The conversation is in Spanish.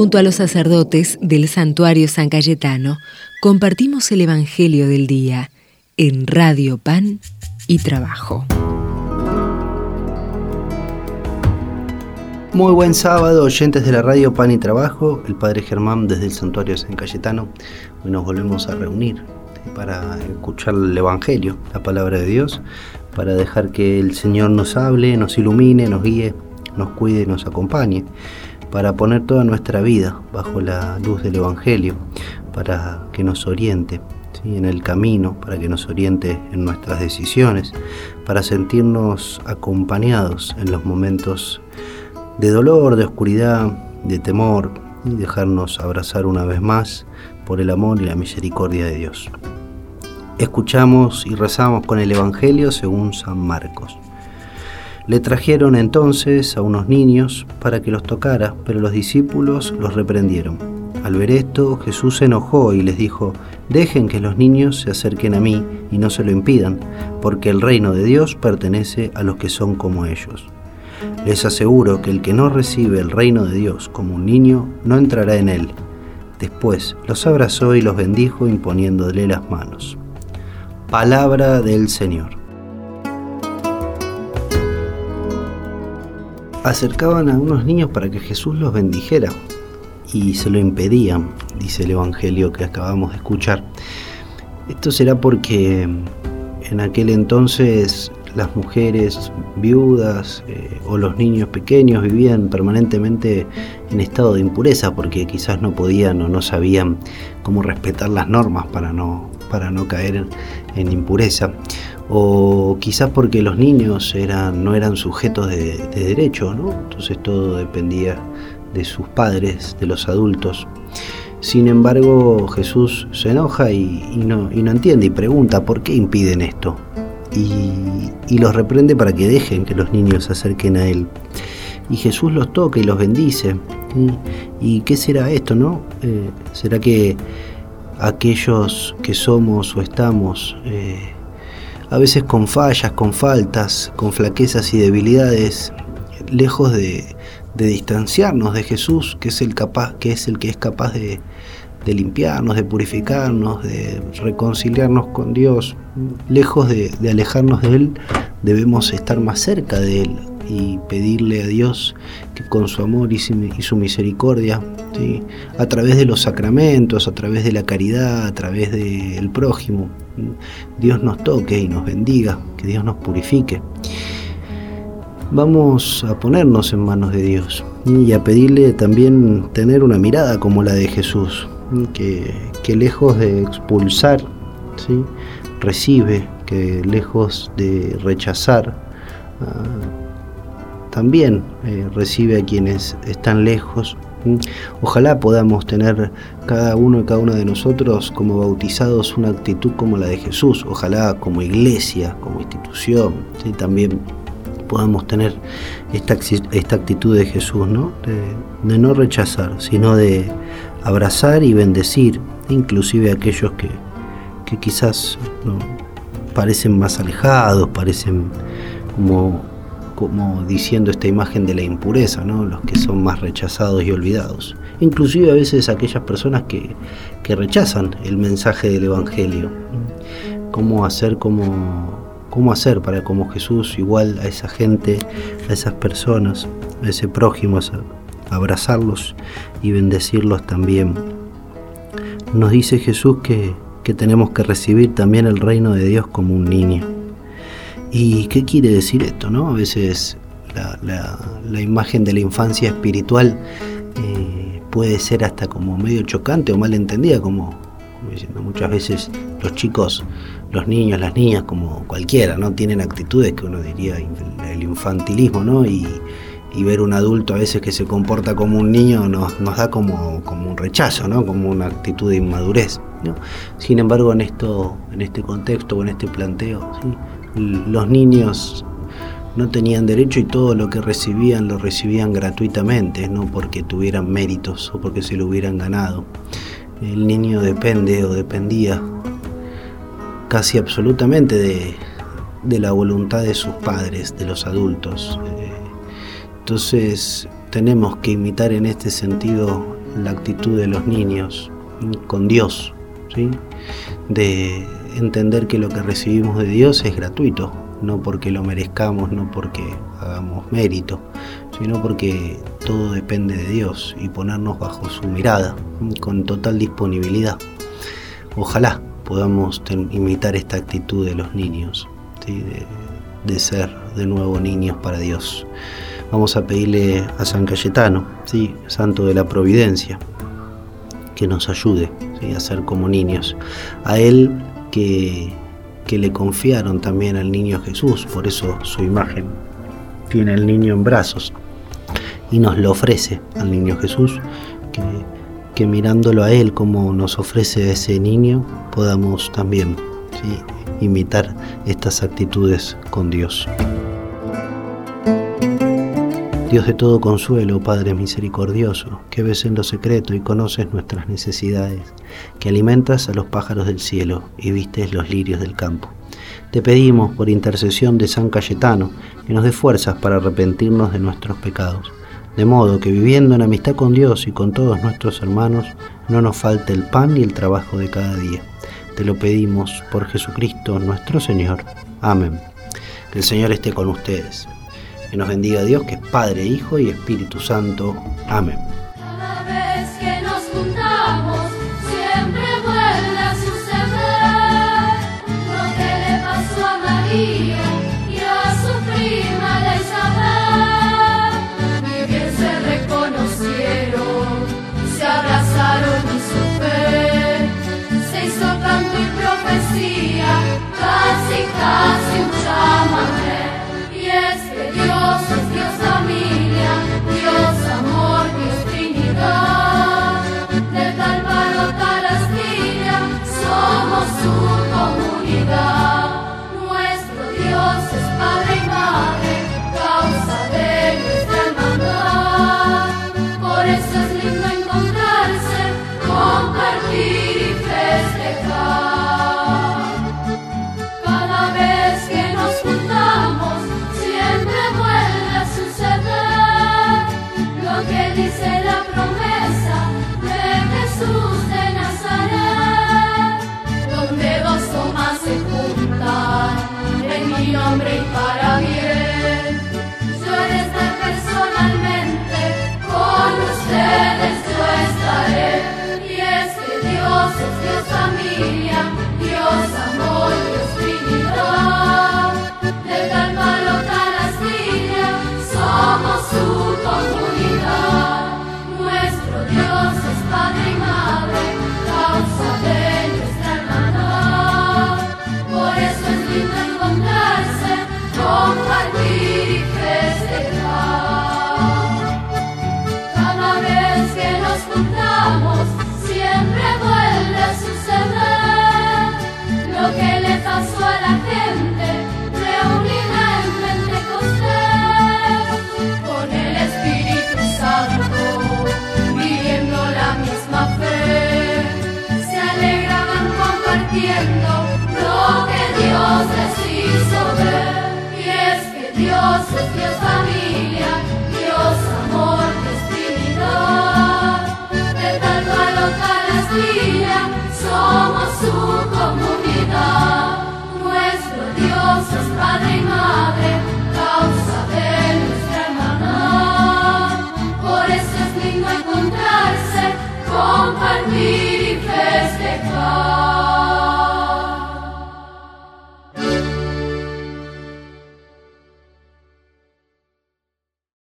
Junto a los sacerdotes del santuario San Cayetano, compartimos el Evangelio del Día en Radio Pan y Trabajo. Muy buen sábado, oyentes de la radio Pan y Trabajo, el Padre Germán desde el Santuario San Cayetano. Hoy nos volvemos a reunir para escuchar el Evangelio, la palabra de Dios, para dejar que el Señor nos hable, nos ilumine, nos guíe, nos cuide nos acompañe, para poner toda nuestra vida bajo la luz del Evangelio, para que nos oriente en el camino, para que nos oriente en nuestras decisiones, para sentirnos acompañados en los momentos de dolor, de oscuridad, de temor y dejarnos abrazar una vez más por el amor y la misericordia de Dios. Escuchamos y rezamos con el Evangelio según San Marcos. Le trajeron entonces a unos niños para que los tocara, pero los discípulos los reprendieron. Al ver esto, Jesús se enojó y les dijo, dejen que los niños se acerquen a mí y no se lo impidan, porque el reino de Dios pertenece a los que son como ellos. Les aseguro que el que no recibe el reino de Dios como un niño no entrará en él. Después los abrazó y los bendijo imponiéndole las manos. Palabra del Señor. Acercaban a unos niños para que Jesús los bendijera y se lo impedían, dice el Evangelio que acabamos de escuchar. Esto será porque en aquel entonces las mujeres viudas eh, o los niños pequeños vivían permanentemente en estado de impureza porque quizás no podían o no sabían cómo respetar las normas para no, para no caer en, impureza o quizás porque los niños eran, no eran sujetos de, derecho, ¿no? entonces todo dependía de sus padres, de los adultos. Sin embargo, Jesús se enoja y, no, y no entiende y pregunta, ¿por qué impiden esto? y, los reprende para que dejen que los niños se acerquen a Él. Y Jesús los toca y los bendice. ¿Y, qué será esto, no? Eh, ¿Será que aquellos que somos o estamos eh, a veces con fallas, con faltas, con flaquezas y debilidades, lejos de, distanciarnos de Jesús, que es el capaz, que es el que es capaz de limpiarnos, de purificarnos, de reconciliarnos con Dios, lejos de, alejarnos de Él, debemos estar más cerca de Él y pedirle a Dios que con su amor y su misericordia, a través de los sacramentos, a través de la caridad, a través del prójimo, Dios nos toque y nos bendiga, que Dios nos purifique. Vamos a ponernos en manos de Dios y a pedirle también tener una mirada como la de Jesús, que, lejos de expulsar, ¿sí? recibe, que lejos de rechazar, ah, también eh, recibe a quienes están lejos. Ojalá podamos tener cada uno y cada una de nosotros como bautizados una actitud como la de Jesús. Ojalá como iglesia, como institución, también podamos tener esta, esta actitud de Jesús, ¿no? de no rechazar, sino de abrazar y bendecir, inclusive aquellos que, quizás parecen más alejados, parecen como, como diciendo esta imagen de la impureza, ¿no? los que son más rechazados y olvidados. Inclusive a veces aquellas personas que, rechazan el mensaje del Evangelio. ¿Cómo hacer como cómo hacer para como Jesús igual a esa gente, a esas personas, a ese prójimo, abrazarlos y bendecirlos también. Nos dice Jesús que, tenemos que recibir también el reino de Dios como un niño. ¿Y qué quiere decir esto? No? A veces la, imagen de la infancia espiritual eh, puede ser hasta como medio chocante o mal entendida, como, diciendo muchas veces los chicos, los niños, las niñas, como cualquiera, ¿no? Tienen actitudes que uno diría el infantilismo, ¿no? Y, ver un adulto a veces que se comporta como un niño nos, da como, un rechazo, ¿no? como una actitud de inmadurez. Sin embargo, en, esto, en este contexto o en este planteo, los niños no tenían derecho y todo lo que recibían lo recibían gratuitamente, no porque tuvieran méritos o porque se lo hubieran ganado. El niño depende o dependía casi absolutamente de, de la voluntad de sus padres, de los adultos. Entonces tenemos que imitar en este sentido la actitud de los niños con Dios, ¿sí? de entender que lo que recibimos de Dios es gratuito, no porque lo merezcamos, no porque hagamos mérito, sino porque todo depende de Dios y ponernos bajo su mirada con total disponibilidad. Ojalá podamos imitar esta actitud de los niños, de, ser de nuevo niños para Dios. Vamos a pedirle a San Cayetano, santo de la providencia, que nos ayude a ser como niños. A él que, le confiaron también al niño Jesús, por eso su imagen tiene al niño en brazos y nos lo ofrece al niño Jesús, que, mirándolo a Él como nos ofrece ese niño, podamos también imitar estas actitudes con Dios. Dios de todo consuelo, Padre misericordioso, que ves en lo secreto y conoces nuestras necesidades, que alimentas a los pájaros del cielo y vistes los lirios del campo. Te pedimos, por intercesión de San Cayetano, que nos dé fuerzas para arrepentirnos de nuestros pecados, de modo que viviendo en amistad con Dios y con todos nuestros hermanos, no nos falte el pan y el trabajo de cada día. Te lo pedimos por Jesucristo nuestro Señor. Amén. Que el Señor esté con ustedes. Que nos bendiga Dios, que es Padre, Hijo y Espíritu Santo. Amén. Lo que